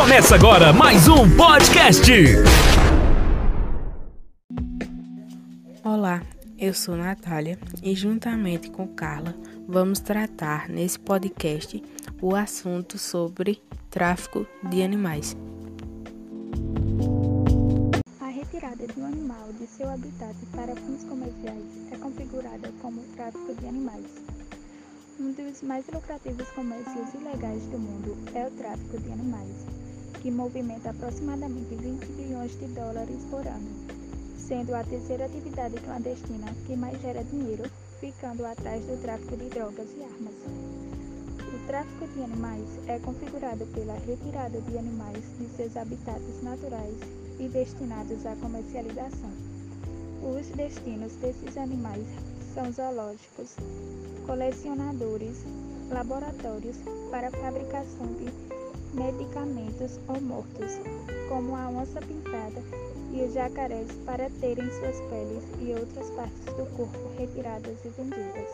Começa agora mais um podcast. Olá, eu sou Natália e juntamente com Carla vamos tratar nesse podcast o assunto sobre tráfico de animais. A retirada de um animal de seu habitat para fins comerciais é configurada como tráfico de animais. Um dos mais lucrativos comércios ilegais do mundo é o tráfico de animais, que movimenta aproximadamente 20 bilhões de dólares por ano, sendo a terceira atividade clandestina que mais gera dinheiro, ficando atrás do tráfico de drogas e armas. O tráfico de animais é configurado pela retirada de animais de seus habitats naturais e destinados à comercialização. Os destinos desses animais são zoológicos, colecionadores, laboratórios para fabricação de medicamentos ou mortos, como a onça pintada e os jacarés para terem suas peles e outras partes do corpo retiradas e vendidas.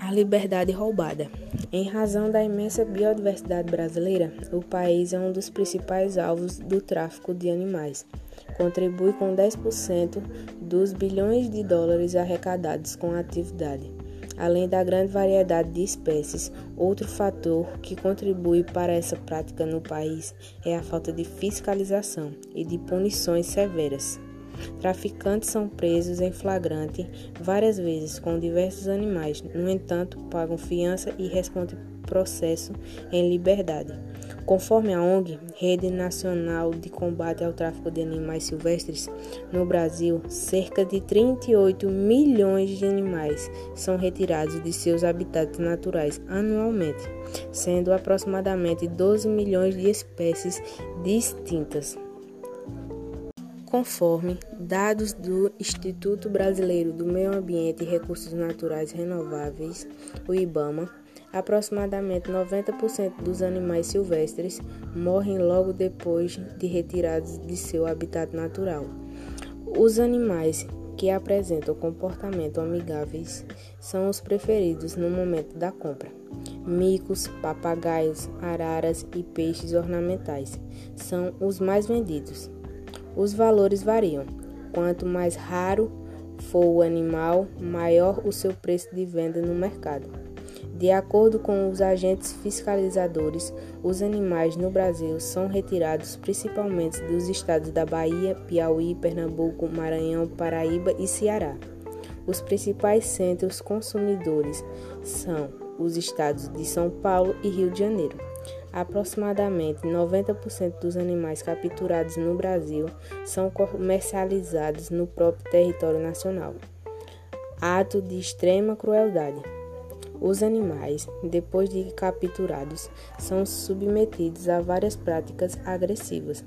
A liberdade roubada. Em razão da imensa biodiversidade brasileira, o país é um dos principais alvos do tráfico de animais contribui com 10% dos bilhões de dólares arrecadados com a atividade. Além da grande variedade de espécies, outro fator que contribui para essa prática no país é a falta de fiscalização e de punições severas. Traficantes são presos em flagrante várias vezes com diversos animais, no entanto, pagam fiança e respondem processo em liberdade. Conforme a ONG, Rede Nacional de Combate ao Tráfico de Animais Silvestres, no Brasil, cerca de 38 milhões de animais são retirados de seus habitats naturais anualmente, sendo aproximadamente 12 milhões de espécies distintas. Conforme dados do Instituto Brasileiro do Meio Ambiente e Recursos Naturais Renováveis, o IBAMA, Aproximadamente 90% dos animais silvestres morrem logo depois de retirados de seu habitat natural. Os animais que apresentam comportamento amigáveis são os preferidos no momento da compra. Micos, papagaios, araras e peixes ornamentais são os mais vendidos. Os valores variam. Quanto mais raro for o animal, maior o seu preço de venda no mercado. De acordo com os agentes fiscalizadores, os animais no Brasil são retirados principalmente dos estados da Bahia, Piauí, Pernambuco, Maranhão, Paraíba e Ceará. Os principais centros consumidores são os estados de São Paulo e Rio de Janeiro. Aproximadamente 90% dos animais capturados no Brasil são comercializados no próprio território nacional. Ato de extrema crueldade. Os animais, depois de capturados, são submetidos a várias práticas agressivas.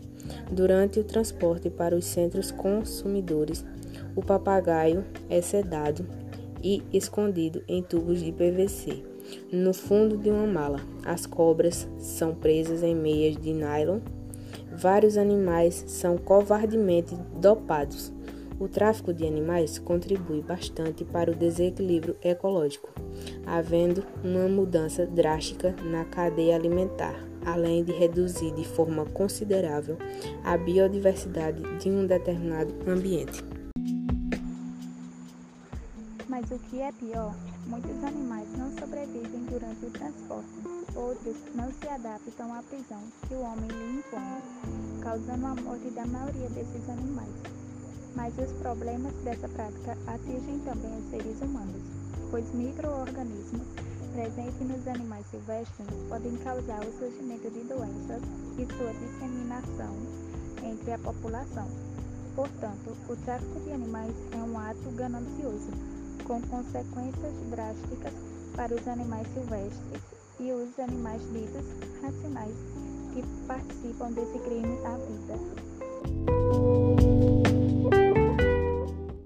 Durante o transporte para os centros consumidores, o papagaio é sedado e escondido em tubos de PVC no fundo de uma mala. As cobras são presas em meias de nylon. Vários animais são covardemente dopados o tráfico de animais contribui bastante para o desequilíbrio ecológico, havendo uma mudança drástica na cadeia alimentar, além de reduzir de forma considerável a biodiversidade de um determinado ambiente. Mas o que é pior, muitos animais não sobrevivem durante o transporte. Outros não se adaptam à prisão que o homem lhe impõe, causando a morte da maioria desses animais. Mas os problemas dessa prática atingem também os seres humanos, pois microorganismos presentes nos animais silvestres podem causar o surgimento de doenças e sua disseminação entre a população. Portanto, o tráfico de animais é um ato ganancioso, com consequências drásticas para os animais silvestres e os animais ditos racionais que participam desse crime à vida.